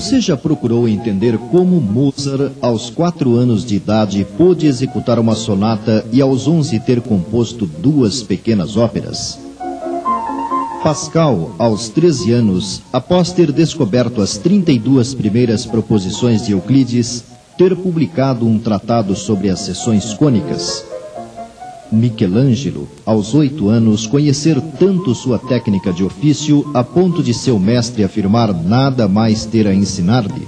Você já procurou entender como Mozart, aos quatro anos de idade, pôde executar uma sonata e aos onze ter composto duas pequenas óperas? Pascal, aos 13 anos, após ter descoberto as 32 primeiras proposições de Euclides, ter publicado um tratado sobre as seções cônicas. Michelangelo, aos oito anos, conhecer tanto sua técnica de ofício a ponto de seu mestre afirmar nada mais ter a ensinar-lhe.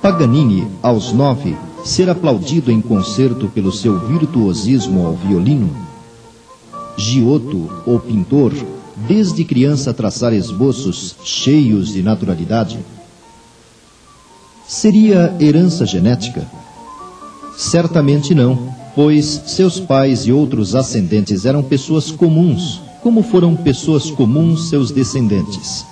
Paganini, aos nove, ser aplaudido em concerto pelo seu virtuosismo ao violino. Giotto, o pintor, desde criança traçar esboços cheios de naturalidade. Seria herança genética? Certamente não pois seus pais e outros ascendentes eram pessoas comuns, como foram pessoas comuns seus descendentes.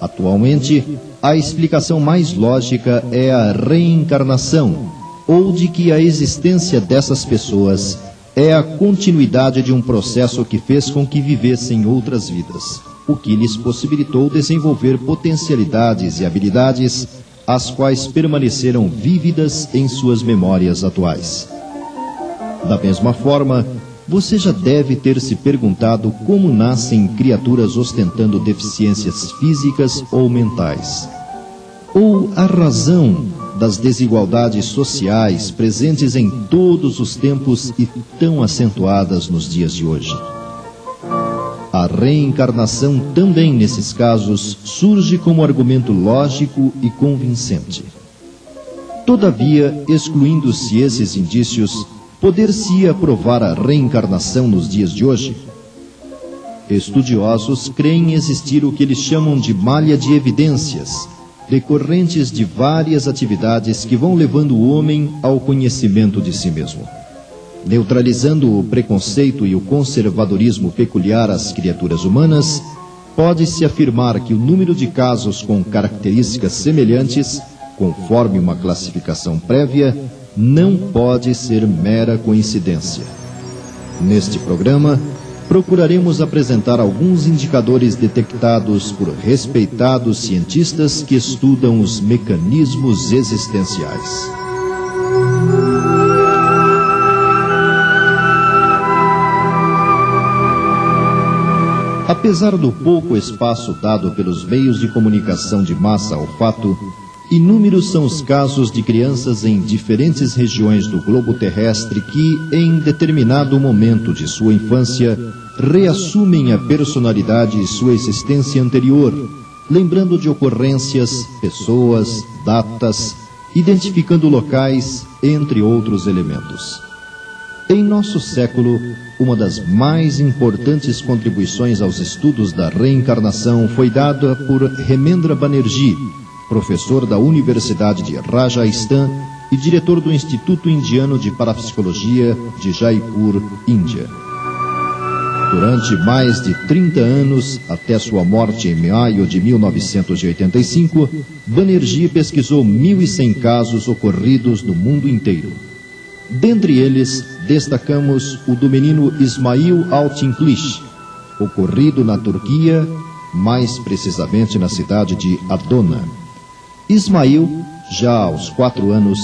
Atualmente, a explicação mais lógica é a reencarnação, ou de que a existência dessas pessoas é a continuidade de um processo que fez com que vivessem outras vidas, o que lhes possibilitou desenvolver potencialidades e habilidades, as quais permaneceram vívidas em suas memórias atuais. Da mesma forma, você já deve ter se perguntado como nascem criaturas ostentando deficiências físicas ou mentais. Ou a razão das desigualdades sociais presentes em todos os tempos e tão acentuadas nos dias de hoje. A reencarnação também, nesses casos, surge como argumento lógico e convincente. Todavia, excluindo-se esses indícios, Poder-se-ia provar a reencarnação nos dias de hoje? Estudiosos creem existir o que eles chamam de malha de evidências, decorrentes de várias atividades que vão levando o homem ao conhecimento de si mesmo. Neutralizando o preconceito e o conservadorismo peculiar às criaturas humanas, pode-se afirmar que o número de casos com características semelhantes, conforme uma classificação prévia, não pode ser mera coincidência. Neste programa, procuraremos apresentar alguns indicadores detectados por respeitados cientistas que estudam os mecanismos existenciais. Apesar do pouco espaço dado pelos meios de comunicação de massa ao fato, Inúmeros são os casos de crianças em diferentes regiões do globo terrestre que, em determinado momento de sua infância, reassumem a personalidade e sua existência anterior, lembrando de ocorrências, pessoas, datas, identificando locais, entre outros elementos. Em nosso século, uma das mais importantes contribuições aos estudos da reencarnação foi dada por Remendra Banerjee, professor da Universidade de Rajasthan e diretor do Instituto Indiano de Parapsicologia de Jaipur, Índia. Durante mais de 30 anos, até sua morte em maio de 1985, Banerjee pesquisou 1.100 casos ocorridos no mundo inteiro. Dentre eles, destacamos o do menino Ismail Altinglish, ocorrido na Turquia, mais precisamente na cidade de Adona. Ismail, já aos quatro anos,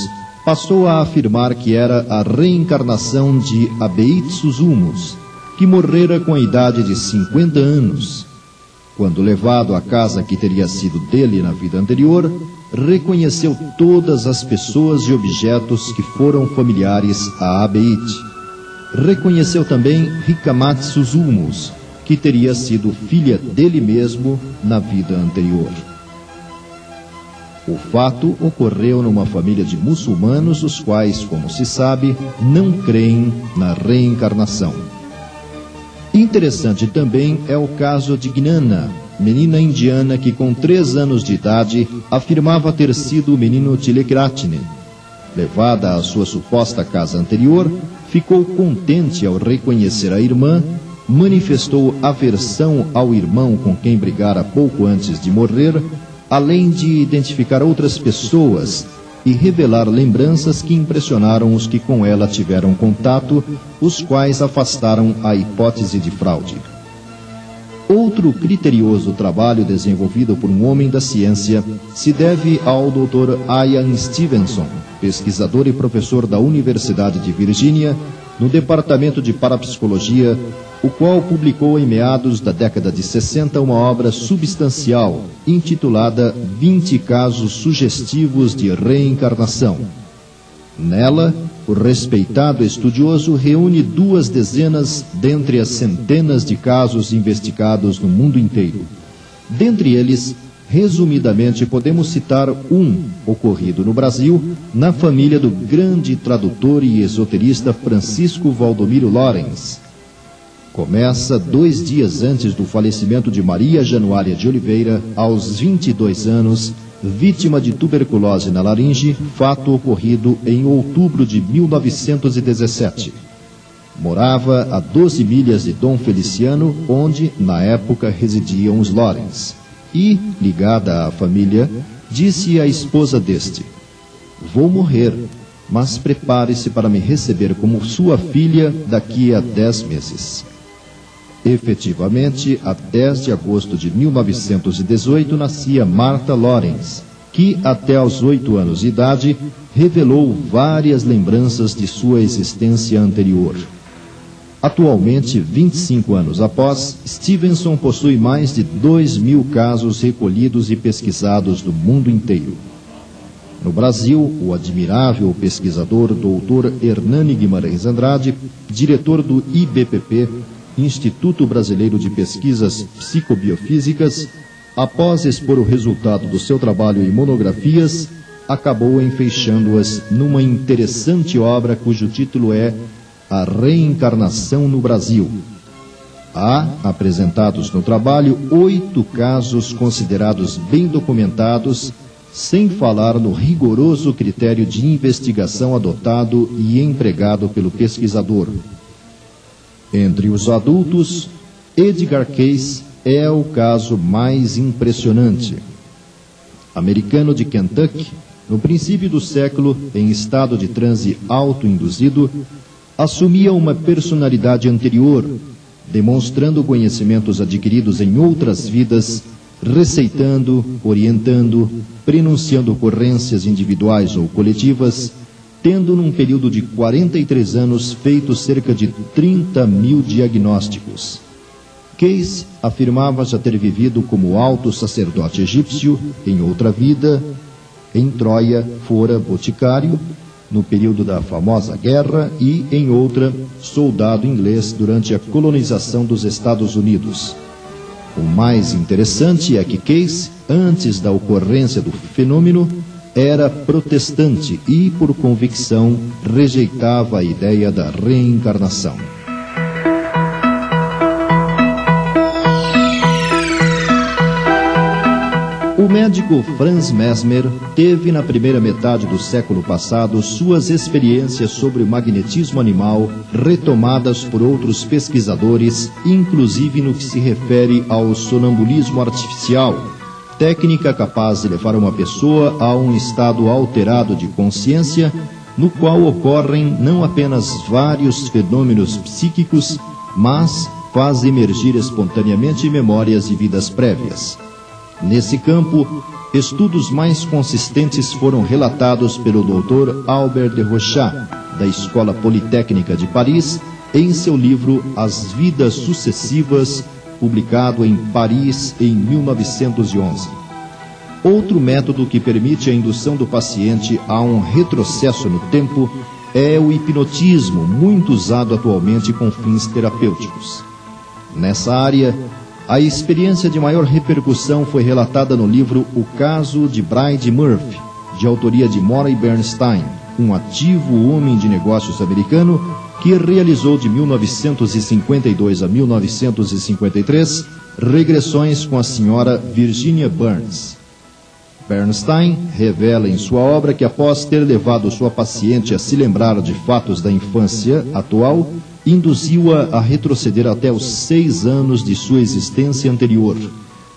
passou a afirmar que era a reencarnação de Abeit Suzumus, que morrera com a idade de 50 anos. Quando levado à casa que teria sido dele na vida anterior, reconheceu todas as pessoas e objetos que foram familiares a Abeit. Reconheceu também Rikamat Suzumus, que teria sido filha dele mesmo na vida anterior. O fato ocorreu numa família de muçulmanos, os quais, como se sabe, não creem na reencarnação. Interessante também é o caso de Gnana, menina indiana que com três anos de idade afirmava ter sido o menino Tilekratne. Levada à sua suposta casa anterior, ficou contente ao reconhecer a irmã, manifestou aversão ao irmão com quem brigara pouco antes de morrer além de identificar outras pessoas e revelar lembranças que impressionaram os que com ela tiveram contato, os quais afastaram a hipótese de fraude. Outro criterioso trabalho desenvolvido por um homem da ciência se deve ao Dr. Ian Stevenson, pesquisador e professor da Universidade de Virgínia, no Departamento de Parapsicologia, o qual publicou em meados da década de 60 uma obra substancial intitulada 20 Casos Sugestivos de Reencarnação. Nela, o respeitado estudioso reúne duas dezenas dentre as centenas de casos investigados no mundo inteiro. Dentre eles, resumidamente, podemos citar um ocorrido no Brasil, na família do grande tradutor e esoterista Francisco Valdomiro Lorenz. Começa dois dias antes do falecimento de Maria Januária de Oliveira, aos 22 anos, vítima de tuberculose na laringe, fato ocorrido em outubro de 1917. Morava a 12 milhas de Dom Feliciano, onde, na época, residiam os Lorenz. E, ligada à família, disse à esposa deste: Vou morrer, mas prepare-se para me receber como sua filha daqui a dez meses. Efetivamente, a 10 de agosto de 1918 nascia Martha Lawrence, que até aos oito anos de idade revelou várias lembranças de sua existência anterior. Atualmente, 25 anos após, Stevenson possui mais de 2 mil casos recolhidos e pesquisados do mundo inteiro. No Brasil, o admirável pesquisador Dr. Hernani Guimarães Andrade, diretor do IBPP, Instituto Brasileiro de Pesquisas Psicobiofísicas, após expor o resultado do seu trabalho em monografias, acabou enfeixando-as numa interessante obra cujo título é A Reencarnação no Brasil. Há, apresentados no trabalho, oito casos considerados bem documentados, sem falar no rigoroso critério de investigação adotado e empregado pelo pesquisador. Entre os adultos, Edgar Cayce é o caso mais impressionante. Americano de Kentucky, no princípio do século, em estado de transe autoinduzido, assumia uma personalidade anterior, demonstrando conhecimentos adquiridos em outras vidas, receitando, orientando, prenunciando ocorrências individuais ou coletivas, tendo num período de 43 anos feito cerca de 30 mil diagnósticos. Case afirmava já ter vivido como alto sacerdote egípcio em outra vida, em Troia fora boticário, no período da famosa guerra, e em outra, soldado inglês durante a colonização dos Estados Unidos. O mais interessante é que Case, antes da ocorrência do fenômeno, era protestante e, por convicção, rejeitava a ideia da reencarnação. O médico Franz Mesmer teve na primeira metade do século passado suas experiências sobre o magnetismo animal retomadas por outros pesquisadores, inclusive no que se refere ao sonambulismo artificial, técnica capaz de levar uma pessoa a um estado alterado de consciência, no qual ocorrem não apenas vários fenômenos psíquicos, mas faz emergir espontaneamente memórias de vidas prévias. Nesse campo, estudos mais consistentes foram relatados pelo Dr. Albert de Rochat, da Escola Politécnica de Paris, em seu livro As Vidas Sucessivas, publicado em Paris em 1911. Outro método que permite a indução do paciente a um retrocesso no tempo é o hipnotismo, muito usado atualmente com fins terapêuticos. Nessa área, a experiência de maior repercussão foi relatada no livro O Caso de Bride Murphy, de autoria de Morey Bernstein, um ativo homem de negócios americano que realizou de 1952 a 1953 regressões com a senhora Virginia Burns. Bernstein revela em sua obra que após ter levado sua paciente a se lembrar de fatos da infância atual, induziu-a a retroceder até os seis anos de sua existência anterior.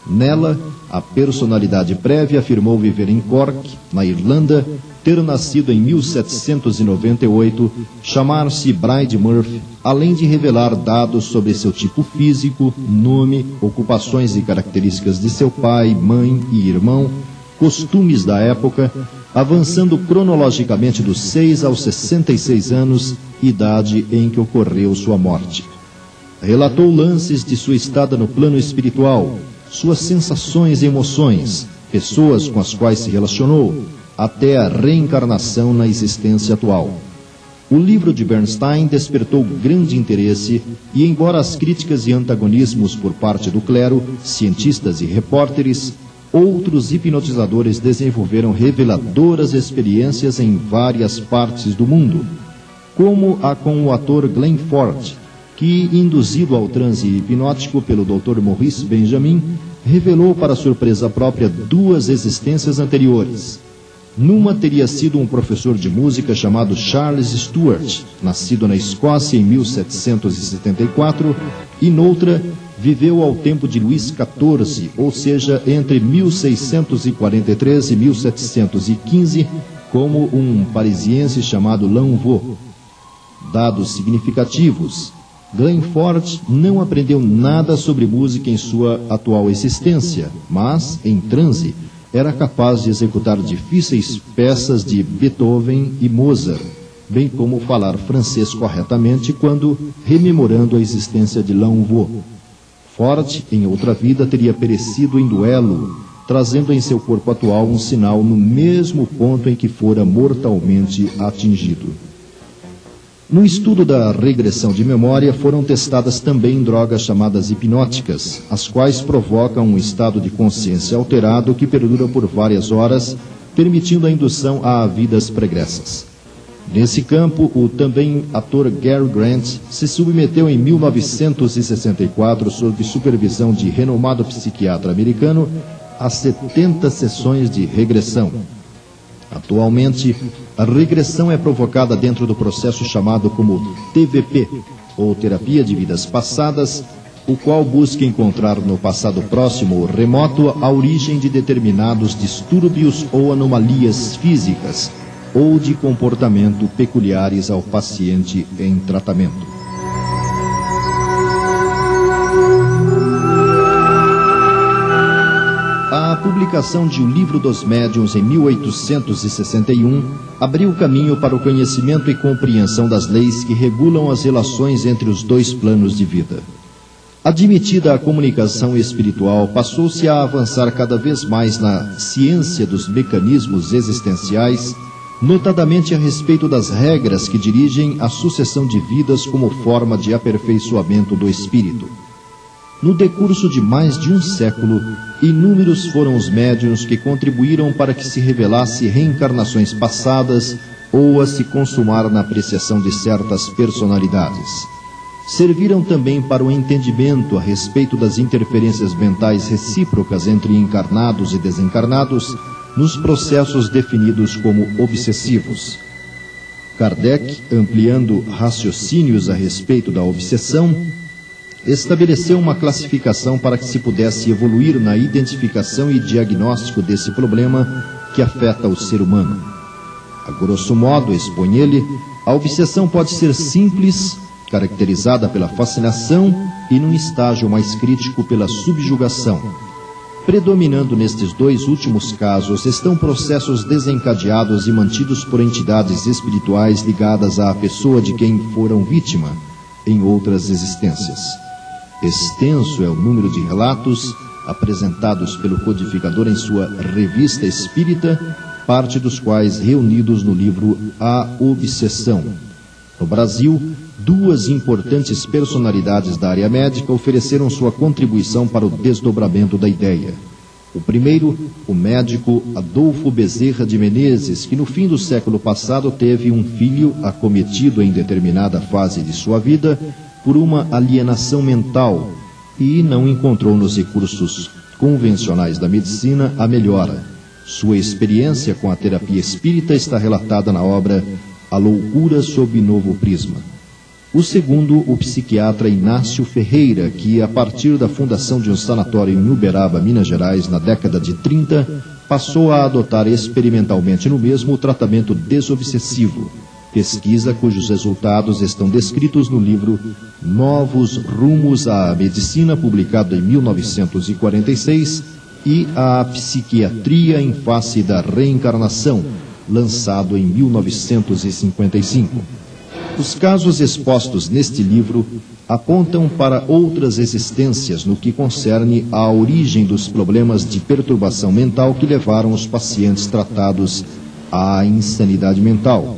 Nela, A personalidade prévia afirmou viver em Cork, na Irlanda, ter nascido em 1798, chamar-se Bride Murphy, além de revelar dados sobre seu tipo físico, nome, ocupações e características de seu pai, mãe e irmão, costumes da época, avançando cronologicamente dos 6 aos 66 anos, idade em que ocorreu sua morte. Relatou lances de sua estada no plano espiritual, suas sensações e emoções, pessoas com as quais se relacionou, até a reencarnação na existência atual. O livro de Bernstein despertou grande interesse e, embora as críticas e antagonismos por parte do clero, cientistas e repórteres, outros hipnotizadores desenvolveram reveladoras experiências em várias partes do mundo, como a com o ator Glenn Ford, que, induzido ao transe hipnótico pelo Dr. Maurice Benjamin, revelou para surpresa própria duas existências anteriores. Numa teria sido um professor de música chamado Charles Stuart, nascido na Escócia em 1774, e noutra viveu ao tempo de Luís XIV, ou seja, entre 1643 e 1715, como um parisiense chamado Lanvaux. Dados significativos Glenn Ford não aprendeu nada sobre música em sua atual existência, mas, em transe, era capaz de executar difíceis peças de Beethoven e Mozart, bem como falar francês corretamente quando rememorando a existência de Lanvaux. Ford, em outra vida, teria perecido em duelo, trazendo em seu corpo atual um sinal no mesmo ponto em que fora mortalmente atingido. No estudo da regressão de memória, foram testadas também drogas chamadas hipnóticas, as quais provocam um estado de consciência alterado que perdura por várias horas, permitindo a indução a vidas pregressas. Nesse campo, o também ator Gary Grant se submeteu em 1964, sob supervisão de renomado psiquiatra americano, a 70 sessões de regressão. Atualmente, a regressão é provocada dentro do processo chamado como TVP, ou Terapia de Vidas Passadas, o qual busca encontrar no passado próximo ou remoto a origem de determinados distúrbios ou anomalias físicas ou de comportamento peculiares ao paciente em tratamento. A publicação de O Livro dos Médiuns em 1861 abriu caminho para o conhecimento e compreensão das leis que regulam as relações entre os dois planos de vida. Admitida a comunicação espiritual, passou-se a avançar cada vez mais na ciência dos mecanismos existenciais, notadamente a respeito das regras que dirigem a sucessão de vidas como forma de aperfeiçoamento do espírito. No decurso de mais de um século, inúmeros foram os médiuns que contribuíram para que se revelasse reencarnações passadas ou a se consumar na apreciação de certas personalidades. Serviram também para o entendimento a respeito das interferências mentais recíprocas entre encarnados e desencarnados nos processos definidos como obsessivos. Kardec, ampliando raciocínios a respeito da obsessão, estabeleceu uma classificação para que se pudesse evoluir na identificação e diagnóstico desse problema que afeta o ser humano. A grosso modo, expõe ele, a obsessão pode ser simples, caracterizada pela fascinação, e num estágio mais crítico pela subjugação. Predominando nestes dois últimos casos estão processos desencadeados e mantidos por entidades espirituais ligadas à pessoa de quem foram vítima em outras existências. Extenso é o número de relatos apresentados pelo codificador em sua Revista Espírita, parte dos quais reunidos no livro A Obsessão. No Brasil, duas importantes personalidades da área médica ofereceram sua contribuição para o desdobramento da ideia. O primeiro, o médico Adolfo Bezerra de Menezes, que no fim do século passado teve um filho acometido em determinada fase de sua vida por uma alienação mental e não encontrou nos recursos convencionais da medicina a melhora. Sua experiência com a terapia espírita está relatada na obra A Loucura sob Novo Prisma. O segundo, o psiquiatra Inácio Ferreira, que, a partir da fundação de um sanatório em Uberaba, Minas Gerais, na década de 30, passou a adotar experimentalmente no mesmo o tratamento desobsessivo, pesquisa cujos resultados estão descritos no livro Novos Rumos à Medicina, publicado em 1946, e A Psiquiatria em Face da Reencarnação, lançado em 1955. Os casos expostos neste livro apontam para outras existências no que concerne à origem dos problemas de perturbação mental que levaram os pacientes tratados à insanidade mental.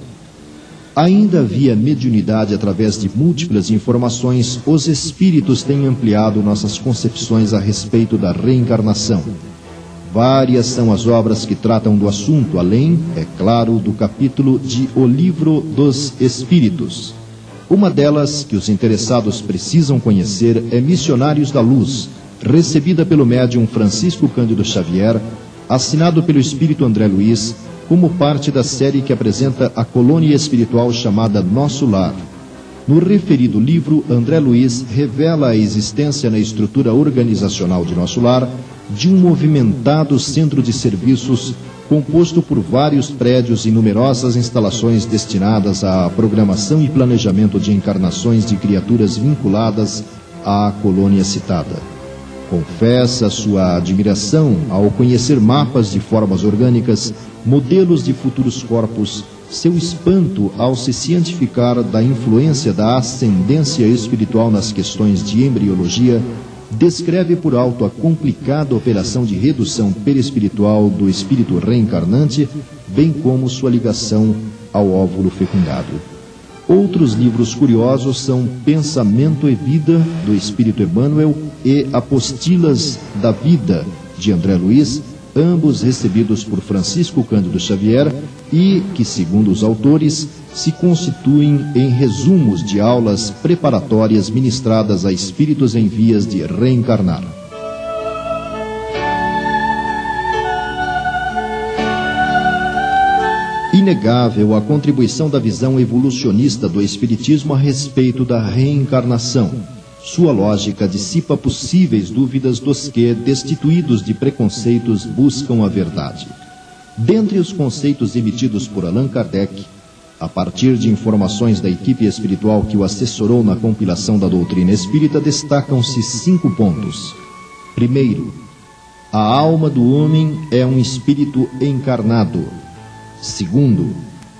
Ainda via mediunidade através de múltiplas informações, os espíritos têm ampliado nossas concepções a respeito da reencarnação. Várias são as obras que tratam do assunto, além, é claro, do capítulo de O Livro dos Espíritos. Uma delas, que os interessados precisam conhecer, é Missionários da Luz, recebida pelo médium Francisco Cândido Xavier, assinado pelo espírito André Luiz, como parte da série que apresenta a colônia espiritual chamada Nosso Lar. No referido livro, André Luiz revela a existência na estrutura organizacional de Nosso Lar de um movimentado centro de serviços composto por vários prédios e numerosas instalações destinadas à programação e planejamento de encarnações de criaturas vinculadas à colônia citada. Confessa sua admiração ao conhecer mapas de formas orgânicas, modelos de futuros corpos, seu espanto ao se cientificar da influência da ascendência espiritual nas questões de embriologia descreve por alto a complicada operação de redução perispiritual do espírito reencarnante, bem como sua ligação ao óvulo fecundado. Outros livros curiosos são Pensamento e Vida, do Espírito Emmanuel, e Apostilas da Vida, de André Luiz, ambos recebidos por Francisco Cândido Xavier e que, segundo os autores, se constituem em resumos de aulas preparatórias ministradas a espíritos em vias de reencarnar. Inegável a contribuição da visão evolucionista do Espiritismo a respeito da reencarnação. Sua lógica dissipa possíveis dúvidas dos que, destituídos de preconceitos, buscam a verdade. Dentre os conceitos emitidos por Allan Kardec, a partir de informações da equipe espiritual que o assessorou na compilação da doutrina espírita, destacam-se cinco pontos. Primeiro, a alma do homem é um espírito encarnado. Segundo,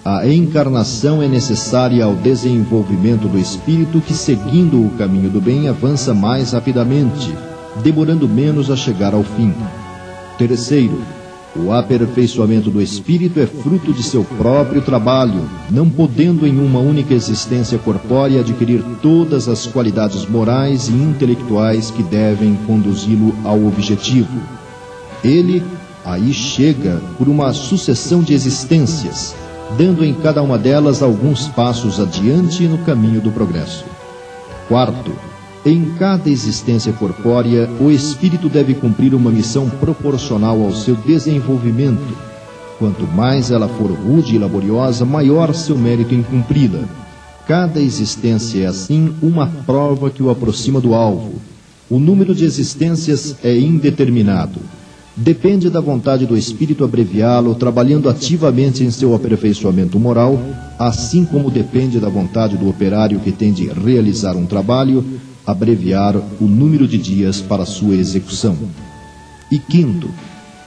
a encarnação é necessária ao desenvolvimento do espírito que, seguindo o caminho do bem, avança mais rapidamente, demorando menos a chegar ao fim. Terceiro, o aperfeiçoamento do espírito é fruto de seu próprio trabalho, não podendo em uma única existência corpórea adquirir todas as qualidades morais e intelectuais que devem conduzi-lo ao objetivo. Ele aí chega por uma sucessão de existências, dando em cada uma delas alguns passos adiante no caminho do progresso. Quarto, em cada existência corpórea, o espírito deve cumprir uma missão proporcional ao seu desenvolvimento. Quanto mais ela for rude e laboriosa, maior seu mérito em cumpri-la. Cada existência é, assim, uma prova que o aproxima do alvo. O número de existências é indeterminado. Depende da vontade do espírito abreviá-lo, trabalhando ativamente em seu aperfeiçoamento moral, assim como depende da vontade do operário que tem de realizar um trabalho, abreviar o número de dias para sua execução. E quinto,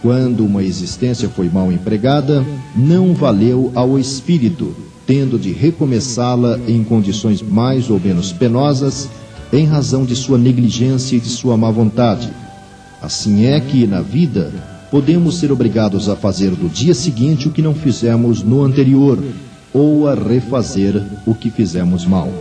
quando uma existência foi mal empregada, não valeu ao espírito, tendo de recomeçá-la em condições mais ou menos penosas, em razão de sua negligência e de sua má vontade. Assim é que, na vida, podemos ser obrigados a fazer do dia seguinte o que não fizemos no anterior, ou a refazer o que fizemos mal.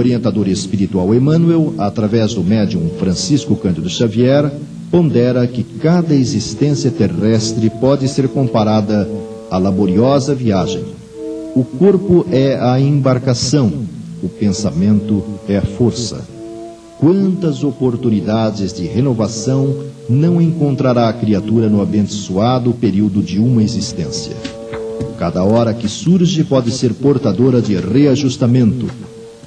Orientador espiritual Emmanuel, através do médium Francisco Cândido Xavier, pondera que cada existência terrestre pode ser comparada à laboriosa viagem. O corpo é a embarcação, o pensamento é a força. Quantas oportunidades de renovação não encontrará a criatura no abençoado período de uma existência? Cada hora que surge pode ser portadora de reajustamento.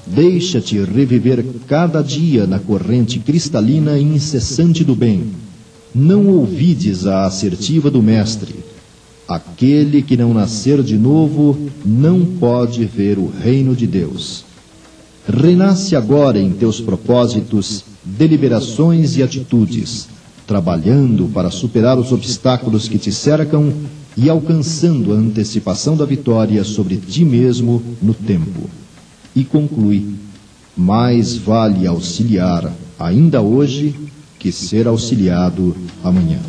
Deixa-te reviver cada dia na corrente cristalina e incessante do bem. Não ouvides a assertiva do Mestre. Aquele que não nascer de novo não pode ver o reino de Deus. Renasce agora em teus propósitos, deliberações e atitudes, trabalhando para superar os obstáculos que te cercam e alcançando a antecipação da vitória sobre ti mesmo no tempo. E conclui: mais vale auxiliar ainda hoje que ser auxiliado amanhã.